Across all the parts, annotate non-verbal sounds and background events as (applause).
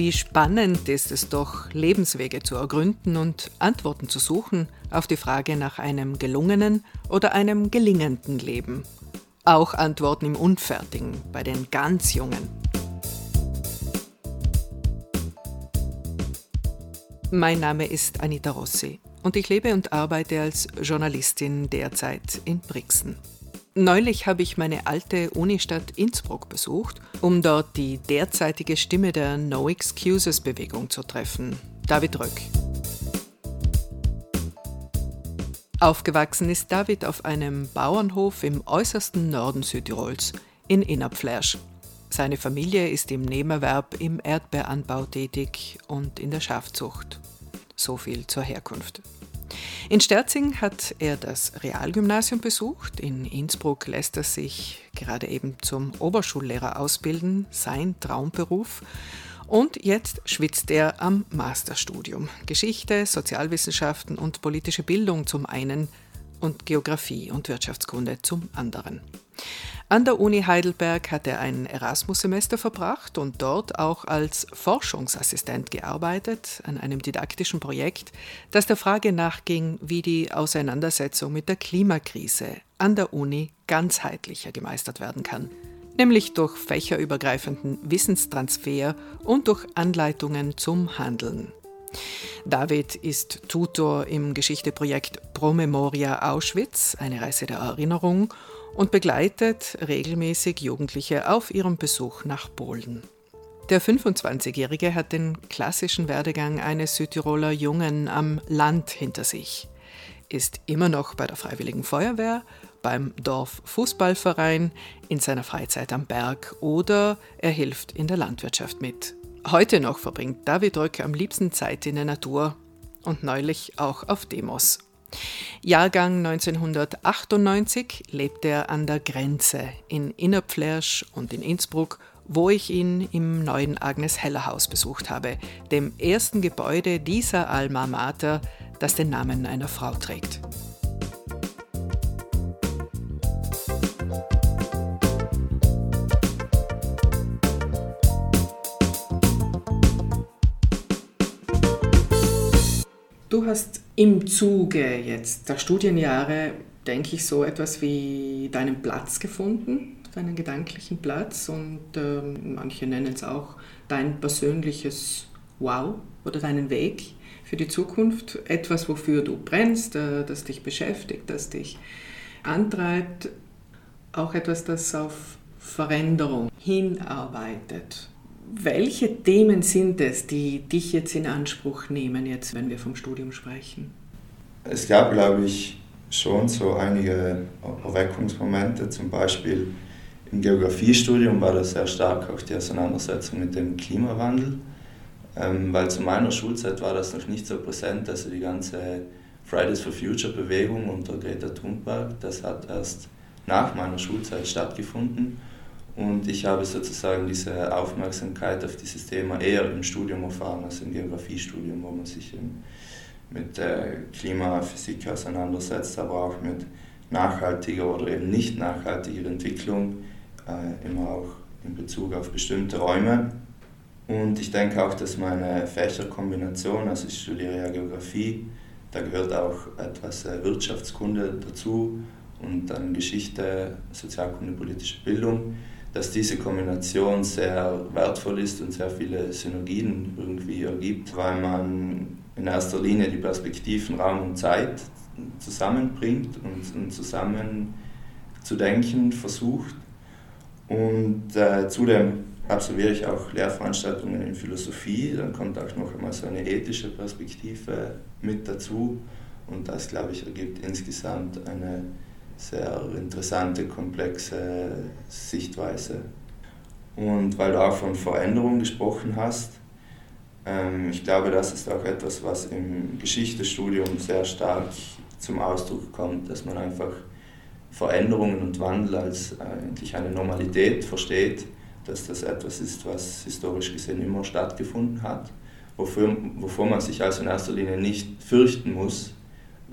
Wie spannend ist es doch, Lebenswege zu ergründen und Antworten zu suchen auf die Frage nach einem gelungenen oder einem gelingenden Leben. Auch Antworten im Unfertigen, bei den ganz Jungen. Mein Name ist Anita Rossi und ich lebe und arbeite als Journalistin derzeit in Brixen. Neulich habe ich meine alte Unistadt Innsbruck besucht, um dort die derzeitige Stimme der No Excuses Bewegung zu treffen, David Röck. Aufgewachsen ist David auf einem Bauernhof im äußersten Norden Südtirols, in Innerpflersch. Seine Familie ist im Nebenerwerb im Erdbeeranbau tätig und in der Schafzucht. So viel zur Herkunft. In Sterzing hat er das Realgymnasium besucht. In Innsbruck lässt er sich gerade eben zum Oberschullehrer ausbilden, sein Traumberuf. Und jetzt schwitzt er am Masterstudium. Geschichte, Sozialwissenschaften und politische Bildung zum einen und Geographie und Wirtschaftskunde zum anderen. An der Uni Heidelberg hat er ein Erasmus-Semester verbracht und dort auch als Forschungsassistent gearbeitet an einem didaktischen Projekt, das der Frage nachging, wie die Auseinandersetzung mit der Klimakrise an der Uni ganzheitlicher gemeistert werden kann, nämlich durch fächerübergreifenden Wissenstransfer und durch Anleitungen zum Handeln. David ist Tutor im Geschichteprojekt Promemoria Auschwitz, eine Reise der Erinnerung, und begleitet regelmäßig Jugendliche auf ihrem Besuch nach Polen. Der 25-Jährige hat den klassischen Werdegang eines Südtiroler Jungen am Land hinter sich, ist immer noch bei der Freiwilligen Feuerwehr, beim Dorffußballverein, in seiner Freizeit am Berg oder er hilft in der Landwirtschaft mit. Heute noch verbringt David Röck am liebsten Zeit in der Natur und neulich auch auf Demos. Jahrgang 1998 lebt er an der Grenze in Innerpflersch und in Innsbruck, wo ich ihn im neuen Agnes Heller Haus besucht habe, dem ersten Gebäude dieser Alma Mater, das den Namen einer Frau trägt. Du hast im Zuge jetzt der Studienjahre, denke ich, so etwas wie deinen Platz gefunden, deinen gedanklichen Platz und ähm, manche nennen es auch dein persönliches Wow oder deinen Weg für die Zukunft. Etwas, wofür du brennst, äh, das dich beschäftigt, das dich antreibt. Auch etwas, das auf Veränderung hinarbeitet. Welche Themen sind es, die dich jetzt in Anspruch nehmen, jetzt, wenn wir vom Studium sprechen? Es gab, glaube ich, schon so einige Erweckungsmomente. Zum Beispiel im Geografiestudium war das sehr stark auch die Auseinandersetzung mit dem Klimawandel. Ähm, weil zu meiner Schulzeit war das noch nicht so präsent, also die ganze Fridays for Future Bewegung unter Greta Thunberg, das hat erst nach meiner Schulzeit stattgefunden. Und ich habe sozusagen diese Aufmerksamkeit auf dieses Thema eher im Studium erfahren als im Geografiestudium, wo man sich mit der Klimaphysik auseinandersetzt, aber auch mit nachhaltiger oder eben nicht nachhaltiger Entwicklung, äh, immer auch in Bezug auf bestimmte Räume. Und ich denke auch, dass meine Fächerkombination, also ich studiere ja Geografie, da gehört auch etwas äh, Wirtschaftskunde dazu und dann Geschichte, Sozialkunde, politische Bildung dass diese Kombination sehr wertvoll ist und sehr viele Synergien irgendwie ergibt, weil man in erster Linie die Perspektiven Raum und Zeit zusammenbringt und, und zusammen zu denken versucht. Und äh, zudem absolviere ich auch Lehrveranstaltungen in Philosophie, dann kommt auch noch einmal so eine ethische Perspektive mit dazu und das, glaube ich, ergibt insgesamt eine sehr interessante, komplexe Sichtweise. Und weil du auch von Veränderung gesprochen hast, ähm, ich glaube, das ist auch etwas, was im Geschichtestudium sehr stark zum Ausdruck kommt, dass man einfach Veränderungen und Wandel als eigentlich eine Normalität versteht, dass das etwas ist, was historisch gesehen immer stattgefunden hat, wofür, wovor man sich also in erster Linie nicht fürchten muss,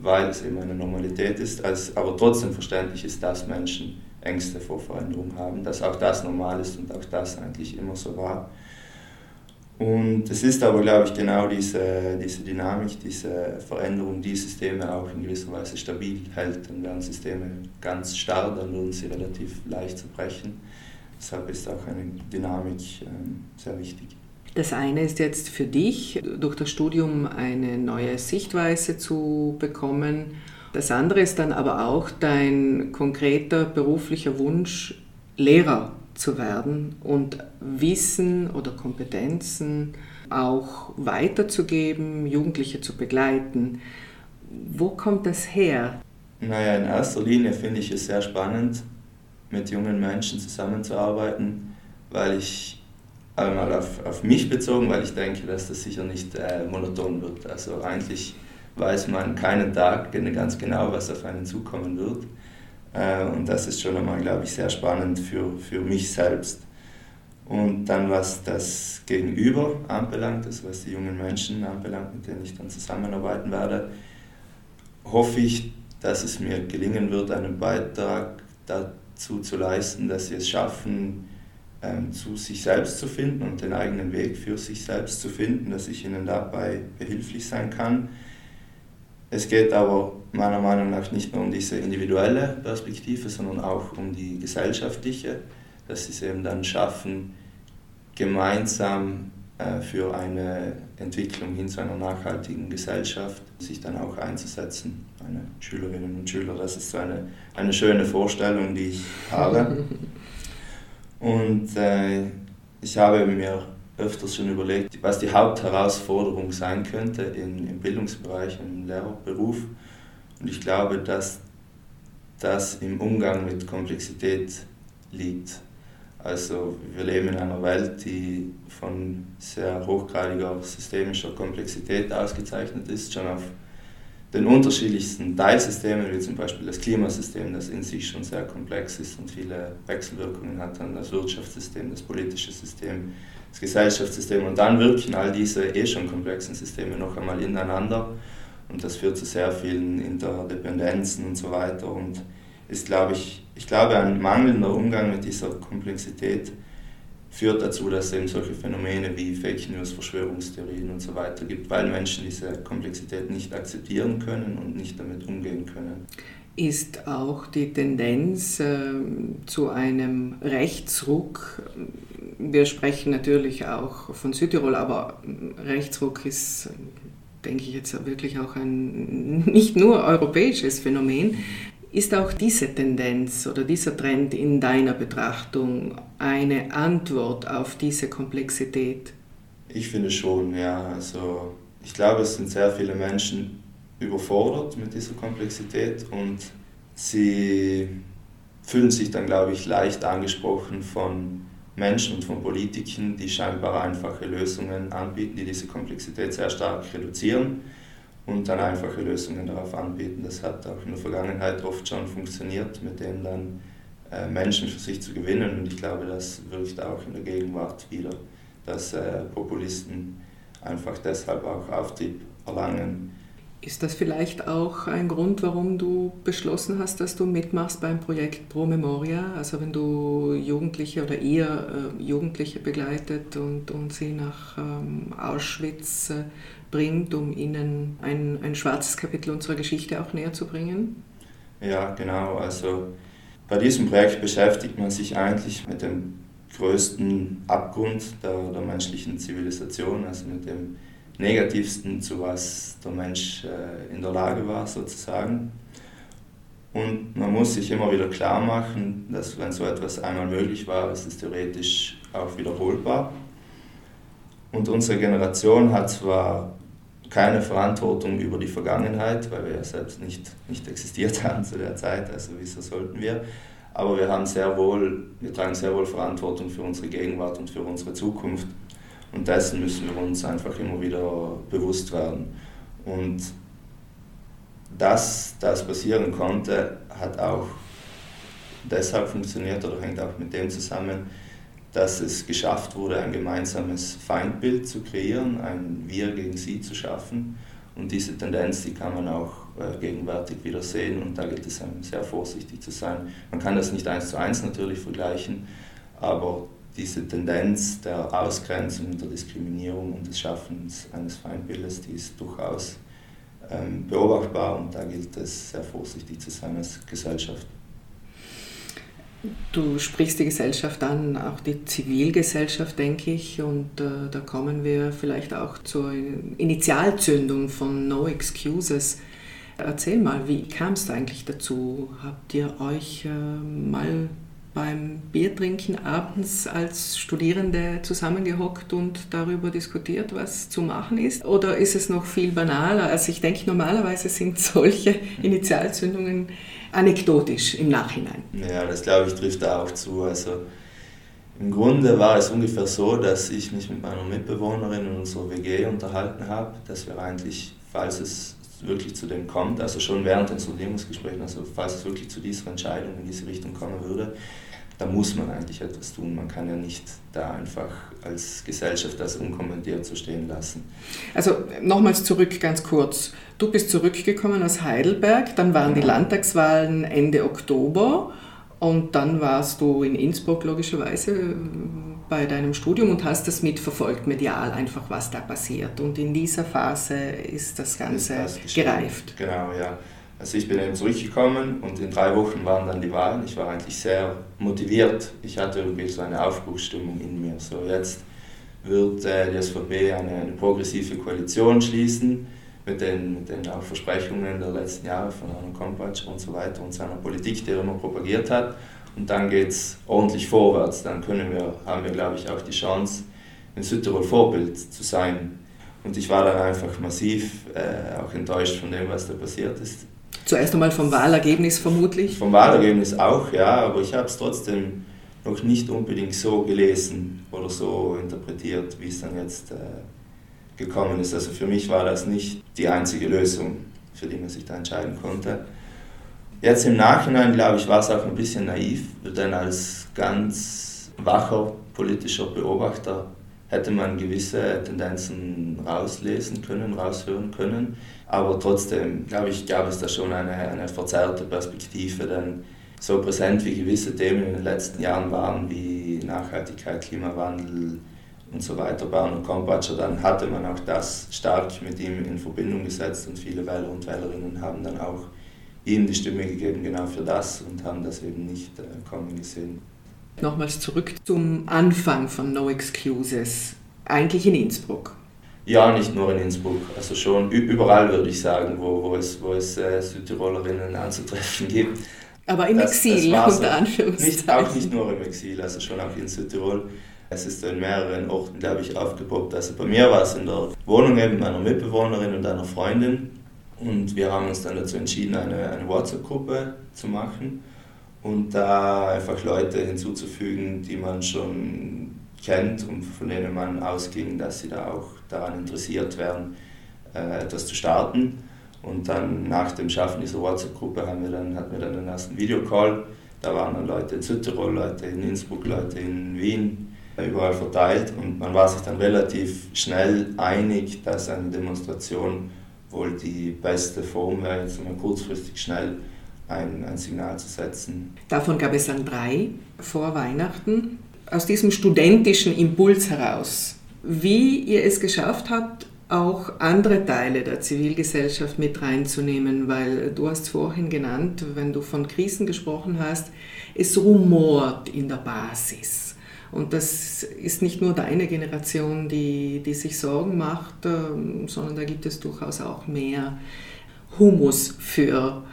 weil es eben eine Normalität ist, als, aber trotzdem verständlich ist, dass Menschen Ängste vor Veränderung haben, dass auch das normal ist und auch das eigentlich immer so war. Und es ist aber, glaube ich, genau diese, diese Dynamik, diese Veränderung, die Systeme auch in gewisser Weise stabil hält. Denn wären Systeme ganz starr, dann würden sie relativ leicht zerbrechen. Deshalb ist auch eine Dynamik ähm, sehr wichtig. Das eine ist jetzt für dich, durch das Studium eine neue Sichtweise zu bekommen. Das andere ist dann aber auch dein konkreter beruflicher Wunsch, Lehrer zu werden und Wissen oder Kompetenzen auch weiterzugeben, Jugendliche zu begleiten. Wo kommt das her? Naja, in erster Linie finde ich es sehr spannend, mit jungen Menschen zusammenzuarbeiten, weil ich einmal auf, auf mich bezogen, weil ich denke, dass das sicher nicht äh, monoton wird. Also eigentlich weiß man keinen Tag ganz genau, was auf einen zukommen wird. Äh, und das ist schon einmal, glaube ich, sehr spannend für, für mich selbst. Und dann, was das Gegenüber anbelangt, also was die jungen Menschen anbelangt, mit denen ich dann zusammenarbeiten werde, hoffe ich, dass es mir gelingen wird, einen Beitrag dazu zu leisten, dass sie es schaffen, ähm, zu sich selbst zu finden und den eigenen Weg für sich selbst zu finden, dass ich ihnen dabei behilflich sein kann es geht aber meiner Meinung nach nicht nur um diese individuelle Perspektive, sondern auch um die gesellschaftliche, dass sie es eben dann schaffen, gemeinsam äh, für eine Entwicklung hin zu einer nachhaltigen Gesellschaft sich dann auch einzusetzen, meine Schülerinnen und Schüler. Das ist so eine, eine schöne Vorstellung, die ich habe. (laughs) Und äh, ich habe mir öfters schon überlegt, was die Hauptherausforderung sein könnte in, im Bildungsbereich, im Lehrerberuf. Und ich glaube, dass das im Umgang mit Komplexität liegt. Also wir leben in einer Welt, die von sehr hochgradiger systemischer Komplexität ausgezeichnet ist, schon auf den unterschiedlichsten Teilsystemen, wie zum Beispiel das Klimasystem, das in sich schon sehr komplex ist und viele Wechselwirkungen hat, dann das Wirtschaftssystem, das politische System, das Gesellschaftssystem und dann wirken all diese eh schon komplexen Systeme noch einmal ineinander. Und das führt zu sehr vielen Interdependenzen und so weiter und ist, glaube ich, ich glaube, ein mangelnder Umgang mit dieser Komplexität führt dazu, dass es eben solche Phänomene wie Fake News, Verschwörungstheorien und so weiter gibt, weil Menschen diese Komplexität nicht akzeptieren können und nicht damit umgehen können. Ist auch die Tendenz äh, zu einem Rechtsruck, wir sprechen natürlich auch von Südtirol, aber Rechtsruck ist, denke ich jetzt wirklich auch ein nicht nur europäisches Phänomen, ist auch diese Tendenz oder dieser Trend in deiner Betrachtung eine Antwort auf diese Komplexität? Ich finde schon, ja. Also ich glaube, es sind sehr viele Menschen überfordert mit dieser Komplexität und sie fühlen sich dann, glaube ich, leicht angesprochen von Menschen und von Politiken, die scheinbar einfache Lösungen anbieten, die diese Komplexität sehr stark reduzieren und dann einfache Lösungen darauf anbieten. Das hat auch in der Vergangenheit oft schon funktioniert, mit denen dann äh, Menschen für sich zu gewinnen. Und ich glaube, das wirkt auch in der Gegenwart wieder, dass äh, Populisten einfach deshalb auch Auftrieb erlangen ist das vielleicht auch ein Grund, warum du beschlossen hast, dass du mitmachst beim Projekt Pro Memoria? Also wenn du Jugendliche oder ihr äh, Jugendliche begleitet und, und sie nach ähm, Auschwitz äh, bringt, um ihnen ein, ein schwarzes Kapitel unserer Geschichte auch näher zu bringen? Ja, genau. Also bei diesem Projekt beschäftigt man sich eigentlich mit dem größten Abgrund der, der menschlichen Zivilisation, also mit dem Negativsten, zu was der Mensch äh, in der Lage war, sozusagen. Und man muss sich immer wieder klar machen, dass wenn so etwas einmal möglich war, ist es theoretisch auch wiederholbar. Und unsere Generation hat zwar keine Verantwortung über die Vergangenheit, weil wir ja selbst nicht, nicht existiert (laughs) haben zu der Zeit, also wieso sollten wir, aber wir, haben sehr wohl, wir tragen sehr wohl Verantwortung für unsere Gegenwart und für unsere Zukunft. Und dessen müssen wir uns einfach immer wieder bewusst werden. Und dass das passieren konnte, hat auch deshalb funktioniert oder hängt auch mit dem zusammen, dass es geschafft wurde, ein gemeinsames Feindbild zu kreieren, ein Wir gegen Sie zu schaffen. Und diese Tendenz, die kann man auch äh, gegenwärtig wieder sehen und da gilt es sehr vorsichtig zu sein. Man kann das nicht eins zu eins natürlich vergleichen, aber diese Tendenz der Ausgrenzung, der Diskriminierung und des Schaffens eines Feindbildes, die ist durchaus ähm, beobachtbar und da gilt es sehr vorsichtig zu sein als Gesellschaft. Du sprichst die Gesellschaft an, auch die Zivilgesellschaft, denke ich, und äh, da kommen wir vielleicht auch zur Initialzündung von No Excuses. Erzähl mal, wie kam es eigentlich dazu? Habt ihr euch äh, mal beim Biertrinken abends als Studierende zusammengehockt und darüber diskutiert, was zu machen ist? Oder ist es noch viel banaler? Also ich denke, normalerweise sind (laughs) solche Initialzündungen anekdotisch im Nachhinein. Ja, das glaube ich trifft da auch zu. Also im Grunde war es ungefähr so, dass ich mich mit meiner Mitbewohnerin in unserer WG unterhalten habe, dass wir eigentlich, falls es wirklich zu dem kommt, also schon während den Sondierungsgesprächen, also falls es wirklich zu dieser Entscheidung in diese Richtung kommen würde, da muss man eigentlich etwas tun. Man kann ja nicht da einfach als Gesellschaft das unkommentiert so stehen lassen. Also nochmals zurück ganz kurz. Du bist zurückgekommen aus Heidelberg, dann waren die Landtagswahlen Ende Oktober und dann warst du in Innsbruck logischerweise bei deinem Studium und hast das mitverfolgt, medial einfach, was da passiert. Und in dieser Phase ist das Ganze ist das gereift. Genau, ja. Also ich bin eben zurückgekommen und in drei Wochen waren dann die Wahlen. Ich war eigentlich sehr motiviert. Ich hatte irgendwie so eine Aufbruchsstimmung in mir. So jetzt wird äh, die SVP eine, eine, progressive Koalition schließen mit den, mit den auch Versprechungen der letzten Jahre von Arno Kompatsch und so weiter und seiner Politik, die er immer propagiert hat. Und dann geht es ordentlich vorwärts. Dann können wir, haben wir, glaube ich, auch die Chance, in Südtirol Vorbild zu sein. Und ich war dann einfach massiv äh, auch enttäuscht von dem, was da passiert ist. Zuerst einmal vom Wahlergebnis vermutlich? Vom Wahlergebnis auch, ja, aber ich habe es trotzdem noch nicht unbedingt so gelesen oder so interpretiert, wie es dann jetzt äh, gekommen ist. Also für mich war das nicht die einzige Lösung, für die man sich da entscheiden konnte. Jetzt im Nachhinein, glaube ich, war es auch ein bisschen naiv, denn als ganz wacher politischer Beobachter hätte man gewisse Tendenzen rauslesen können, raushören können. Aber trotzdem, glaube ich, gab es da schon eine, eine verzerrte Perspektive, denn so präsent wie gewisse Themen in den letzten Jahren waren, wie Nachhaltigkeit, Klimawandel und so weiter, Bahn und Kompatscher, dann hatte man auch das stark mit ihm in Verbindung gesetzt und viele Wähler und Wählerinnen haben dann auch ihm die Stimme gegeben, genau für das und haben das eben nicht äh, kommen gesehen. Nochmals zurück zum Anfang von No Excuses, eigentlich in Innsbruck. Ja, nicht nur in Innsbruck, also schon überall würde ich sagen, wo, wo es, wo es äh, Südtirolerinnen anzutreffen gibt. Aber im das, Exil, das unter Anführungszeichen. Nicht, auch nicht nur im Exil, also schon auch in Südtirol. Es ist in mehreren Orten, glaube ich, aufgepoppt. Also bei mir war es in der Wohnung eben meiner Mitbewohnerin und einer Freundin. Und wir haben uns dann dazu entschieden, eine, eine WhatsApp-Gruppe zu machen und da einfach Leute hinzuzufügen, die man schon kennt und von denen man ausging, dass sie da auch daran interessiert wären, äh, etwas zu starten. Und dann nach dem Schaffen dieser WhatsApp-Gruppe hatten wir dann, den ersten Videocall. Da waren dann Leute in Südtirol, Leute in Innsbruck, Leute in Wien, überall verteilt. Und man war sich dann relativ schnell einig, dass eine Demonstration wohl die beste Form wäre, jetzt mal kurzfristig schnell ein, ein Signal zu setzen. Davon gab es dann drei vor Weihnachten. Aus diesem studentischen Impuls heraus, wie ihr es geschafft habt, auch andere Teile der Zivilgesellschaft mit reinzunehmen, weil du hast vorhin genannt, wenn du von Krisen gesprochen hast, es rumort in der Basis. Und das ist nicht nur deine Generation, die, die sich Sorgen macht, ähm, sondern da gibt es durchaus auch mehr Humus für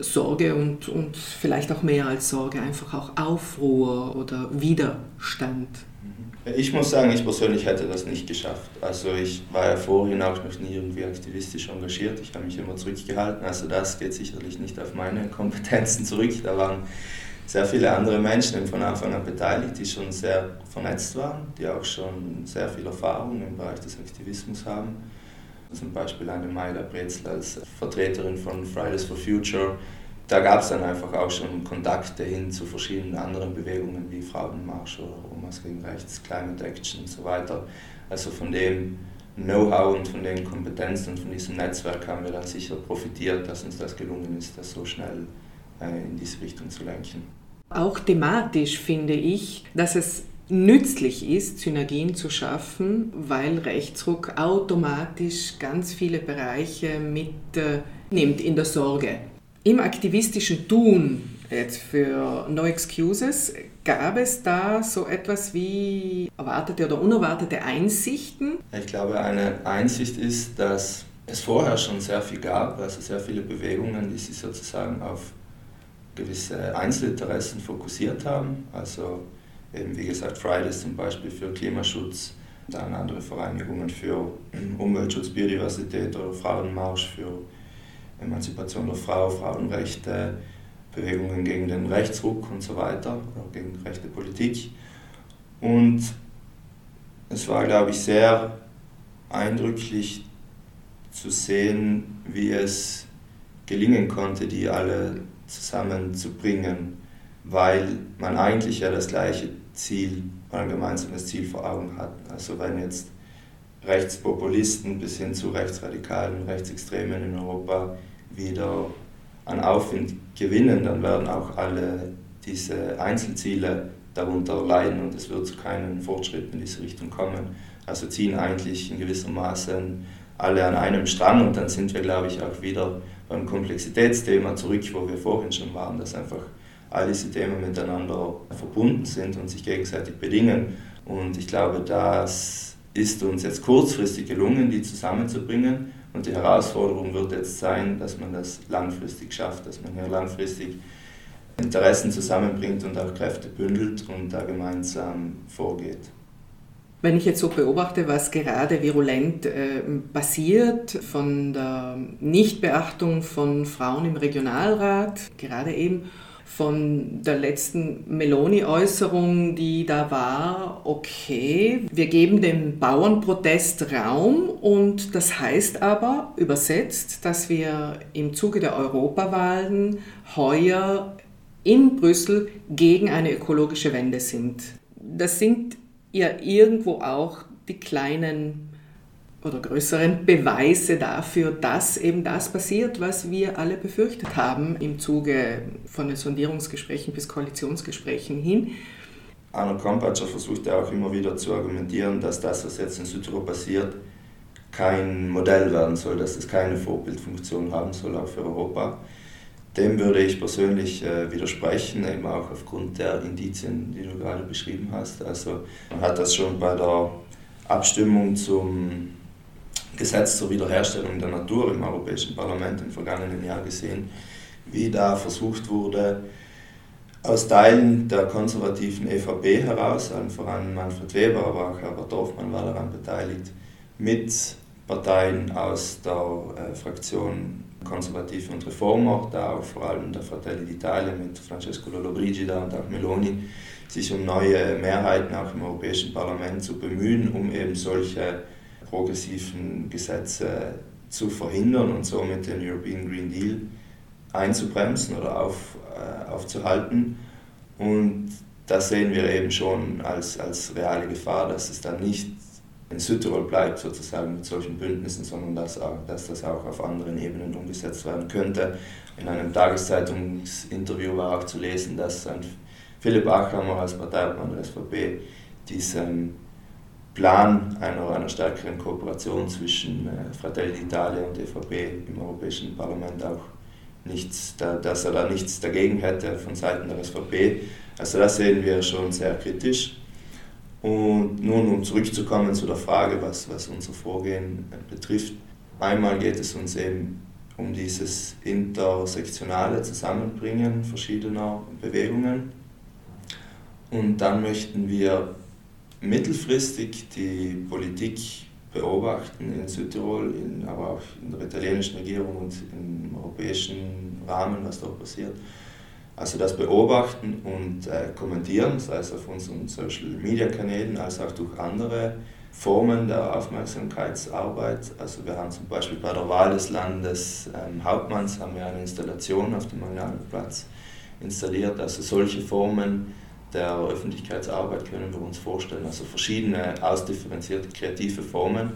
Sorge und, und vielleicht auch mehr als Sorge, einfach auch Aufruhr oder Widerstand. Ich muss sagen, ich persönlich hätte das nicht geschafft. Also ich war ja vorhin auch noch nie irgendwie aktivistisch engagiert. Ich habe mich immer zurückgehalten. Also das geht sicherlich nicht auf meine (laughs) Kompetenzen zurück. Da waren sehr viele andere Menschen von Anfang an beteiligt, die schon sehr vernetzt waren, die auch schon sehr viel Erfahrung im Bereich des Aktivismus haben. Zum Beispiel eine Maida Brezel als Vertreterin von Fridays for Future. Da gab es dann einfach auch schon Kontakte hin zu verschiedenen anderen Bewegungen wie Frauenmarsch oder Omas gegen Rechts, Climate Action und so weiter. Also von dem Know-how und von den Kompetenzen und von diesem Netzwerk haben wir dann sicher profitiert, dass uns das gelungen ist, das so schnell äh, in diese Richtung zu lenken. Auch thematisch finde ich, dass es nützlich ist, Synergien zu schaffen, weil Rechtsruck automatisch ganz viele Bereiche mitnimmt äh, in der Sorge. Im aktivistischen Tun, jetzt für No Excuses, gab es da so etwas wie erwartete oder unerwartete Einsichten? Ich glaube, eine Einsicht ist, dass es vorher schon sehr viel gab, also sehr viele Bewegungen, die sich sozusagen auf gewisse Einzelinteressen fokussiert haben. Also eben wie gesagt Fridays zum Beispiel für Klimaschutz, dann andere Vereinigungen für Umweltschutz, Biodiversität oder Frauenmarsch für Emanzipation der Frau, Frauenrechte, Bewegungen gegen den Rechtsruck und so weiter, oder gegen rechte Politik. Und es war, glaube ich, sehr eindrücklich zu sehen, wie es gelingen konnte, die alle zusammenzubringen, weil man eigentlich ja das gleiche Ziel, ein gemeinsames Ziel vor Augen hat. Also wenn jetzt Rechtspopulisten bis hin zu Rechtsradikalen, Rechtsextremen in Europa wieder an Aufwind gewinnen, dann werden auch alle diese Einzelziele darunter leiden und es wird zu keinen Fortschritten in diese Richtung kommen. Also ziehen eigentlich in gewissem Maße alle an einem Strang und dann sind wir, glaube ich, auch wieder beim Komplexitätsthema zurück, wo wir vorhin schon waren, dass einfach all diese Themen miteinander verbunden sind und sich gegenseitig bedingen. Und ich glaube, das ist uns jetzt kurzfristig gelungen, die zusammenzubringen. Und die Herausforderung wird jetzt sein, dass man das langfristig schafft, dass man hier langfristig Interessen zusammenbringt und auch Kräfte bündelt und da gemeinsam vorgeht. Wenn ich jetzt so beobachte, was gerade virulent äh, passiert von der Nichtbeachtung von Frauen im Regionalrat, gerade eben von der letzten Meloni-Äußerung, die da war, okay, wir geben dem Bauernprotest Raum und das heißt aber übersetzt, dass wir im Zuge der Europawahlen heuer in Brüssel gegen eine ökologische Wende sind. Das sind ja irgendwo auch die kleinen oder größeren Beweise dafür, dass eben das passiert, was wir alle befürchtet haben im Zuge von den Sondierungsgesprächen bis Koalitionsgesprächen hin. Arno Kompatscher versucht ja auch immer wieder zu argumentieren, dass das, was jetzt in Südtirol passiert, kein Modell werden soll, dass es keine Vorbildfunktion haben soll, auch für Europa. Dem würde ich persönlich äh, widersprechen, eben auch aufgrund der Indizien, die du gerade beschrieben hast. Also man hat das schon bei der Abstimmung zum Gesetz zur Wiederherstellung der Natur im Europäischen Parlament im vergangenen Jahr gesehen, wie da versucht wurde, aus Teilen der konservativen EVP heraus, allen voran Manfred Weber, aber auch Herbert Dorfmann war daran beteiligt, mit Parteien aus der äh, Fraktion Konservative und Reformer, da auch vor allem der Fratelli d'Italia mit Francesco Lollobrigida und auch Meloni, sich um neue Mehrheiten auch im Europäischen Parlament zu bemühen, um eben solche progressiven Gesetze zu verhindern und somit den European Green Deal einzubremsen oder auf, äh, aufzuhalten. Und das sehen wir eben schon als, als reale Gefahr, dass es dann nicht in Südtirol bleibt sozusagen mit solchen Bündnissen, sondern dass, auch, dass das auch auf anderen Ebenen umgesetzt werden könnte. In einem Tageszeitungsinterview war auch zu lesen, dass Philipp Achammer als Parteiobmann der SVP diesen Plan einer, einer stärkeren Kooperation zwischen äh, Fratelli d'Italia und EVP im Europäischen Parlament auch nichts, da, dass er da nichts dagegen hätte von Seiten der SVP. Also das sehen wir schon sehr kritisch. Und nun, um zurückzukommen zu der Frage, was, was unser Vorgehen äh, betrifft. Einmal geht es uns eben um dieses intersektionale Zusammenbringen verschiedener Bewegungen. Und dann möchten wir mittelfristig die Politik beobachten in Südtirol, in, aber auch in der italienischen Regierung und im europäischen Rahmen, was dort passiert. Also das beobachten und äh, kommentieren, sei es auf unseren Social-Media-Kanälen als auch durch andere Formen der Aufmerksamkeitsarbeit. Also wir haben zum Beispiel bei der Wahl des Landeshauptmanns ähm, haben wir eine Installation auf dem Magnanenplatz installiert. Also solche Formen der Öffentlichkeitsarbeit können wir uns vorstellen. Also verschiedene ausdifferenzierte kreative Formen.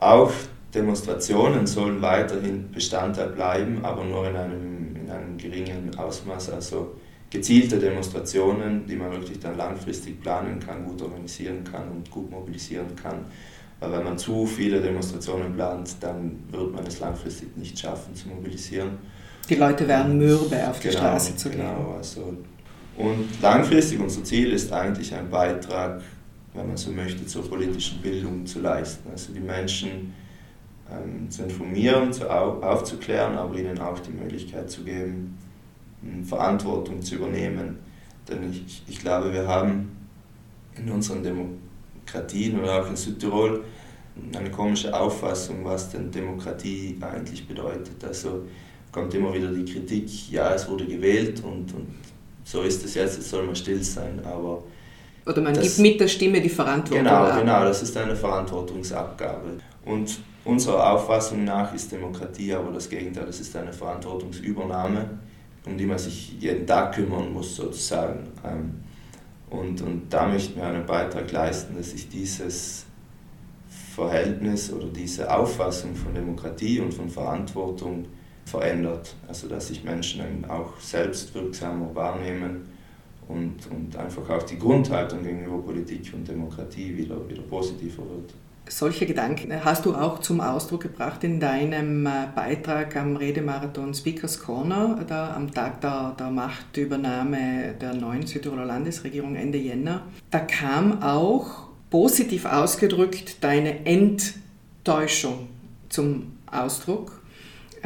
Auch Demonstrationen sollen weiterhin Bestandteil bleiben, aber nur in einem, in einem geringen Ausmaß. Also gezielte Demonstrationen, die man wirklich dann langfristig planen kann, gut organisieren kann und gut mobilisieren kann. Weil wenn man zu viele Demonstrationen plant, dann wird man es langfristig nicht schaffen zu mobilisieren. Die Leute werden mürbe, auf die genau, Straße zu gehen. Genau, also und langfristig unser Ziel ist eigentlich ein Beitrag, wenn man so möchte, zur politischen Bildung zu leisten. Also die Menschen ähm, zu informieren, zu au aufzuklären, aber ihnen auch die Möglichkeit zu geben, Verantwortung zu übernehmen. Denn ich, ich glaube, wir haben in unseren Demokratien oder auch in Südtirol eine komische Auffassung, was denn Demokratie eigentlich bedeutet. Also kommt immer wieder die Kritik, ja, es wurde gewählt und, und so ist es jetzt, jetzt soll man still sein. Aber Oder man das, gibt mit der Stimme die Verantwortung genau, ab. Genau, das ist eine Verantwortungsabgabe. Und unserer Auffassung nach ist Demokratie aber das Gegenteil, das ist eine Verantwortungsübernahme, um die man sich jeden Tag kümmern muss sozusagen. Ähm, und, und da möchten wir einen Beitrag leisten, dass sich dieses Verhältnis oder diese Auffassung von Demokratie und von Verantwortung verändert. Also dass sich Menschen auch selbstwirksamer wahrnehmen und, und einfach auch die Grundhaltung gegenüber Politik und Demokratie wieder, wieder positiver wird. Solche Gedanken hast du auch zum Ausdruck gebracht in deinem äh, Beitrag am Redemarathon Speakers Corner, da am Tag der, der Machtübernahme der neuen Südtiroler Landesregierung Ende Jänner. Da kam auch positiv ausgedrückt deine Enttäuschung zum Ausdruck.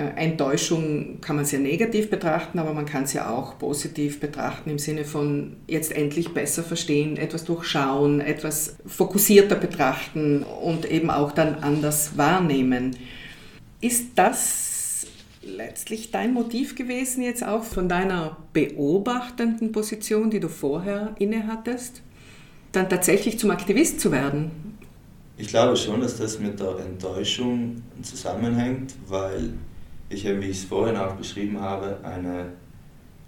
Äh, Enttäuschung kann man sehr negativ betrachten, aber man kann es ja auch positiv betrachten im Sinne von jetzt endlich besser verstehen, etwas durchschauen, etwas fokussierter betrachten und eben auch dann anders wahrnehmen. Ist das letztlich dein Motiv gewesen, jetzt auch von deiner beobachtenden Position, die du vorher innehattest, dann tatsächlich zum Aktivist zu werden? Ich glaube schon, dass das mit der Enttäuschung zusammenhängt, weil ich eben, wie ich es vorhin auch beschrieben habe, eine,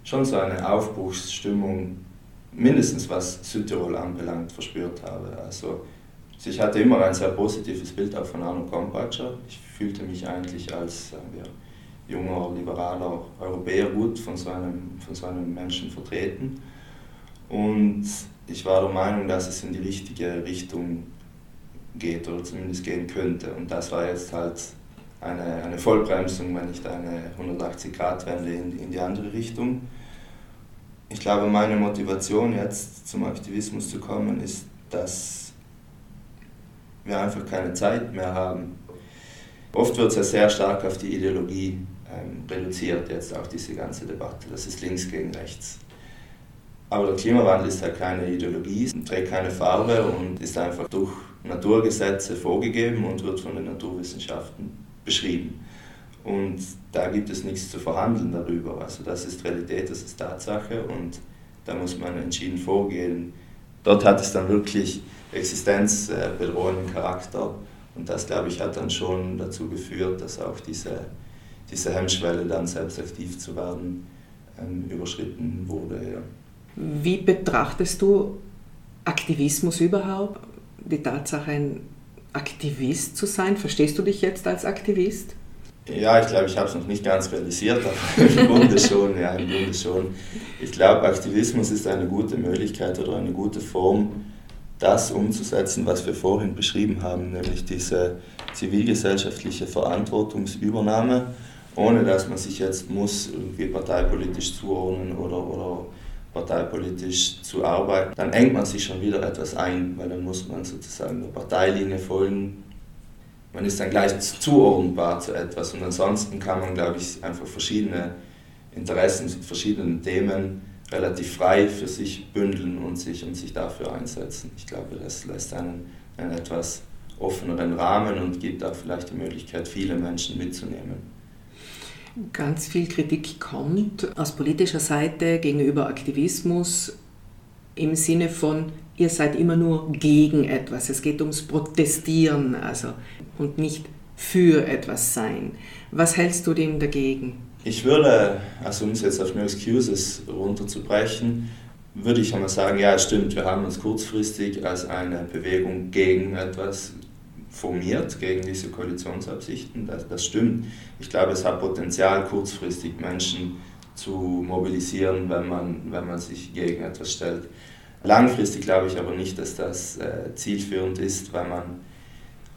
schon so eine Aufbruchsstimmung, mindestens was Südtirol anbelangt, verspürt habe. Also ich hatte immer ein sehr positives Bild auch von Arno Kompatscher. Ich fühlte mich eigentlich als sagen wir, junger, liberaler Europäer gut von so, einem, von so einem Menschen vertreten. Und ich war der Meinung, dass es in die richtige Richtung geht oder zumindest gehen könnte. Und das war jetzt halt eine, eine Vollbremsung, wenn nicht eine 180-Grad-Wende in, in die andere Richtung. Ich glaube, meine Motivation jetzt zum Aktivismus zu kommen ist, dass wir einfach keine Zeit mehr haben. Oft wird es ja sehr stark auf die Ideologie ähm, reduziert, jetzt auch diese ganze Debatte. Das ist links gegen rechts. Aber der Klimawandel ist halt keine Ideologie, trägt keine Farbe und ist einfach durch Naturgesetze vorgegeben und wird von den Naturwissenschaften beschrieben. Und da gibt es nichts zu verhandeln darüber. Also das ist Realität, das ist Tatsache und da muss man entschieden vorgehen. Dort hat es dann wirklich existenzbedrohenden Charakter und das, glaube ich, hat dann schon dazu geführt, dass auch diese, diese Hemmschwelle, dann selbst aktiv zu werden, ähm, überschritten wurde. Ja. Wie betrachtest du Aktivismus überhaupt? Die Tatsache, ein Aktivist zu sein? Verstehst du dich jetzt als Aktivist? Ja, ich glaube, ich habe es noch nicht ganz realisiert, aber (laughs) im Grunde schon, ja, im Grunde schon. Ich glaube, Aktivismus ist eine gute Möglichkeit oder eine gute Form, das umzusetzen, was wir vorhin beschrieben haben, nämlich diese zivilgesellschaftliche Verantwortungsübernahme, ohne dass man sich jetzt muss irgendwie parteipolitisch zuordnen oder, oder parteipolitisch zu arbeiten, dann engt man sich schon wieder etwas ein, weil dann muss man sozusagen der Parteilinie folgen. Man ist dann gleich zuordnenbar zu etwas und ansonsten kann man, glaube ich, einfach verschiedene Interessen zu verschiedenen Themen relativ frei für sich bündeln und sich, und sich dafür einsetzen. Ich glaube, das lässt einen, einen etwas offeneren Rahmen und gibt auch vielleicht die Möglichkeit, viele Menschen mitzunehmen. Ganz viel Kritik kommt aus politischer Seite gegenüber Aktivismus im Sinne von, ihr seid immer nur gegen etwas. Es geht ums Protestieren also, und nicht für etwas sein. Was hältst du dem dagegen? Ich würde, also um es jetzt auf No Excuses runterzubrechen, würde ich einmal sagen, ja, stimmt, wir haben uns kurzfristig als eine Bewegung gegen etwas formiert gegen diese Koalitionsabsichten. Das, das stimmt. Ich glaube, es hat Potenzial, kurzfristig Menschen zu mobilisieren, wenn man, wenn man sich gegen etwas stellt. Langfristig glaube ich aber nicht, dass das äh, zielführend ist, weil, man,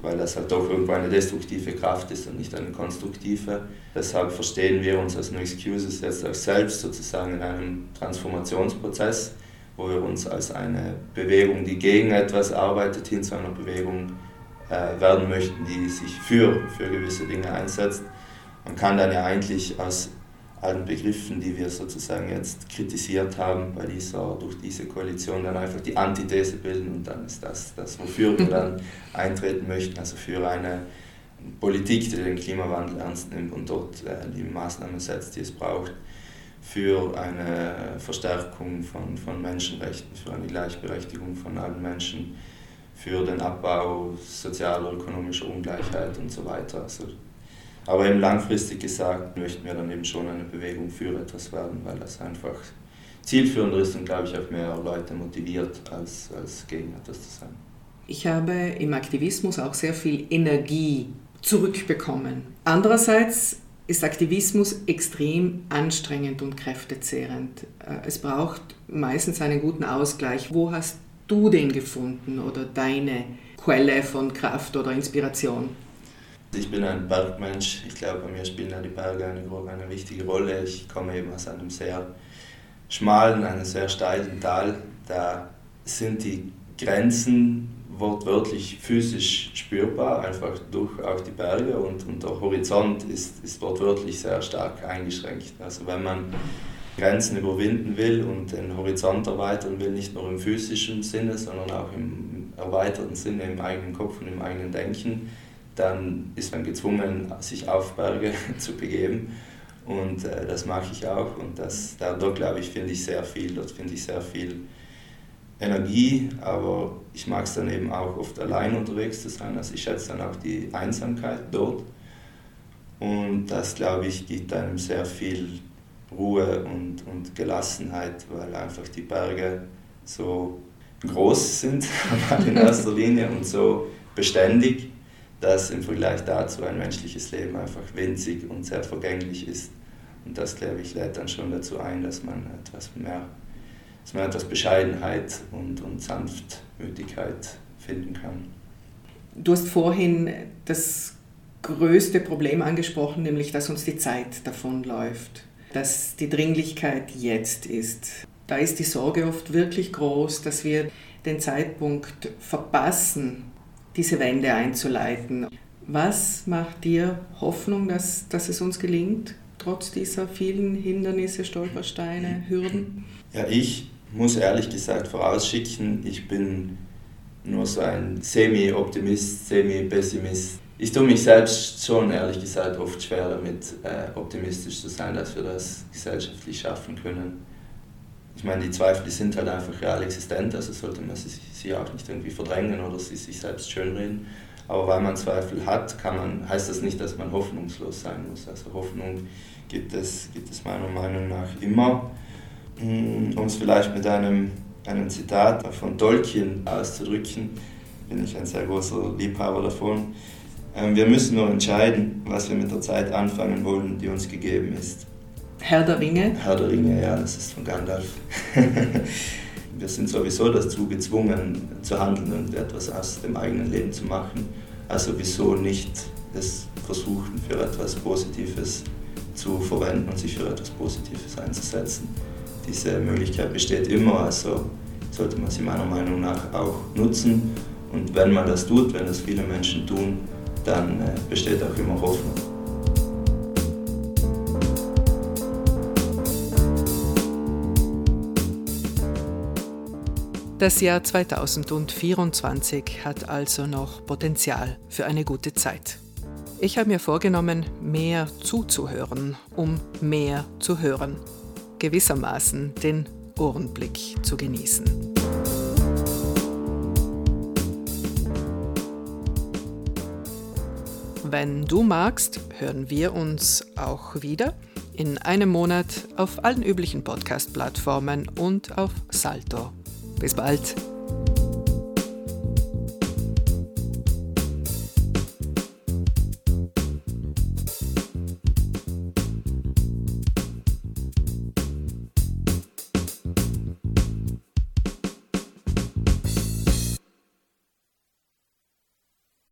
weil das halt doch irgendwo eine destruktive Kraft ist und nicht eine konstruktive. Deshalb verstehen wir uns als No Excuses jetzt auch selbst sozusagen in einem Transformationsprozess, wo wir uns als eine Bewegung, die gegen etwas arbeitet, hin zu einer Bewegung äh, werden möchten, die sich für, für gewisse Dinge einsetzt. Man kann dann ja eigentlich aus allen Begriffen, die wir sozusagen jetzt kritisiert haben, bei dieser, durch diese Koalition dann einfach die Antithese bilden und dann ist das das, wofür wir dann (laughs) eintreten möchten, also für eine Politik, die den Klimawandel ernst nimmt und dort äh, die Maßnahmen setzt, die es braucht, für eine Verstärkung von, von Menschenrechten, für eine Gleichberechtigung von allen Menschen, für den Abbau sozialer, ökonomischer Ungleichheit und so weiter. Also aber eben langfristig gesagt möchten wir dann eben schon eine Bewegung für etwas werden, weil das einfach zielführender ist und, glaube ich, auch mehr Leute motiviert, als, als gegen etwas zu sein. Ich habe im Aktivismus auch sehr viel Energie zurückbekommen. Andererseits ist Aktivismus extrem anstrengend und kräftezehrend. Äh, es braucht meistens einen guten Ausgleich. Wo hast du den gefunden oder deine Quelle von Kraft oder Inspiration? Ich bin ein Bergmensch. Ich glaube, bei mir spielen die Berge eine, eine wichtige Rolle. Ich komme eben aus einem sehr schmalen, einem sehr steilen Tal. Da sind die Grenzen wortwörtlich physisch spürbar, einfach durch auch die Berge und, und der Horizont ist, ist wortwörtlich sehr stark eingeschränkt. Also wenn man Grenzen überwinden will und den Horizont erweitern will, nicht nur im physischen Sinne, sondern auch im erweiterten Sinne, im eigenen Kopf und im eigenen Denken, dann ist man gezwungen, sich auf Berge (laughs) zu begeben. Und äh, das mache ich auch. Und das, da, dort, glaube ich, finde ich sehr viel. Dort finde ich sehr viel Energie, aber ich mag es dann eben auch oft allein unterwegs zu sein. Also ich schätze dann auch die Einsamkeit dort. Und das, glaube ich, gibt einem sehr viel Ruhe und, und Gelassenheit, weil einfach die Berge so groß sind (laughs) in erster Linie und so beständig dass im Vergleich dazu ein menschliches Leben einfach winzig und sehr vergänglich ist. Und das, glaube ich, lädt dann schon dazu ein, dass man etwas mehr, dass man etwas Bescheidenheit und, und Sanftmütigkeit finden kann. Du hast vorhin das größte Problem angesprochen, nämlich dass uns die Zeit davonläuft, dass die Dringlichkeit jetzt ist. Da ist die Sorge oft wirklich groß, dass wir den Zeitpunkt verpassen, diese Wende einzuleiten. Was macht dir Hoffnung, dass, dass es uns gelingt, trotz dieser vielen Hindernisse, Stolpersteine, Hürden? Ja, ich muss ehrlich gesagt vorausschicken, ich bin nur so ein Semi-Optimist, Semi-Pessimist. Ich tue mich selbst schon ehrlich gesagt oft schwer damit, äh, optimistisch zu sein, dass wir das gesellschaftlich schaffen können. Ich meine, die Zweifel die sind halt einfach real existent, also sollte man sie, sie auch nicht irgendwie verdrängen oder sie sich selbst schönreden. Aber weil man Zweifel hat, kann man, heißt das nicht, dass man hoffnungslos sein muss. Also Hoffnung gibt es, gibt es meiner Meinung nach immer. Hm, um es vielleicht mit einem, einem Zitat von Tolkien auszudrücken, bin ich ein sehr großer Liebhaber davon. Ähm, wir müssen nur entscheiden, was wir mit der Zeit anfangen wollen, die uns gegeben ist. Herr der Ringe? Herr der Ringe, ja, das ist von Gandalf. (laughs) wir sind sowieso dazu gezwungen zu handeln und etwas aus dem eigenen Leben zu machen. Also wieso nicht es versuchen, für etwas Positives zu verwenden und sich für etwas Positives einzusetzen. Diese Möglichkeit besteht immer, also sollte man sie meiner Meinung nach auch nutzen. Und wenn man das tut, wenn das viele Menschen tun, dann äh, besteht auch immer Hoffnung. Das Jahr 2024 hat also noch Potenzial für eine gute Zeit. Ich habe mir vorgenommen, mehr zuzuhören, um mehr zu hören. Gewissermaßen den Ohrenblick zu genießen. Wenn du magst, hören wir uns auch wieder in einem Monat auf allen üblichen Podcast-Plattformen und auf Salto bis bald.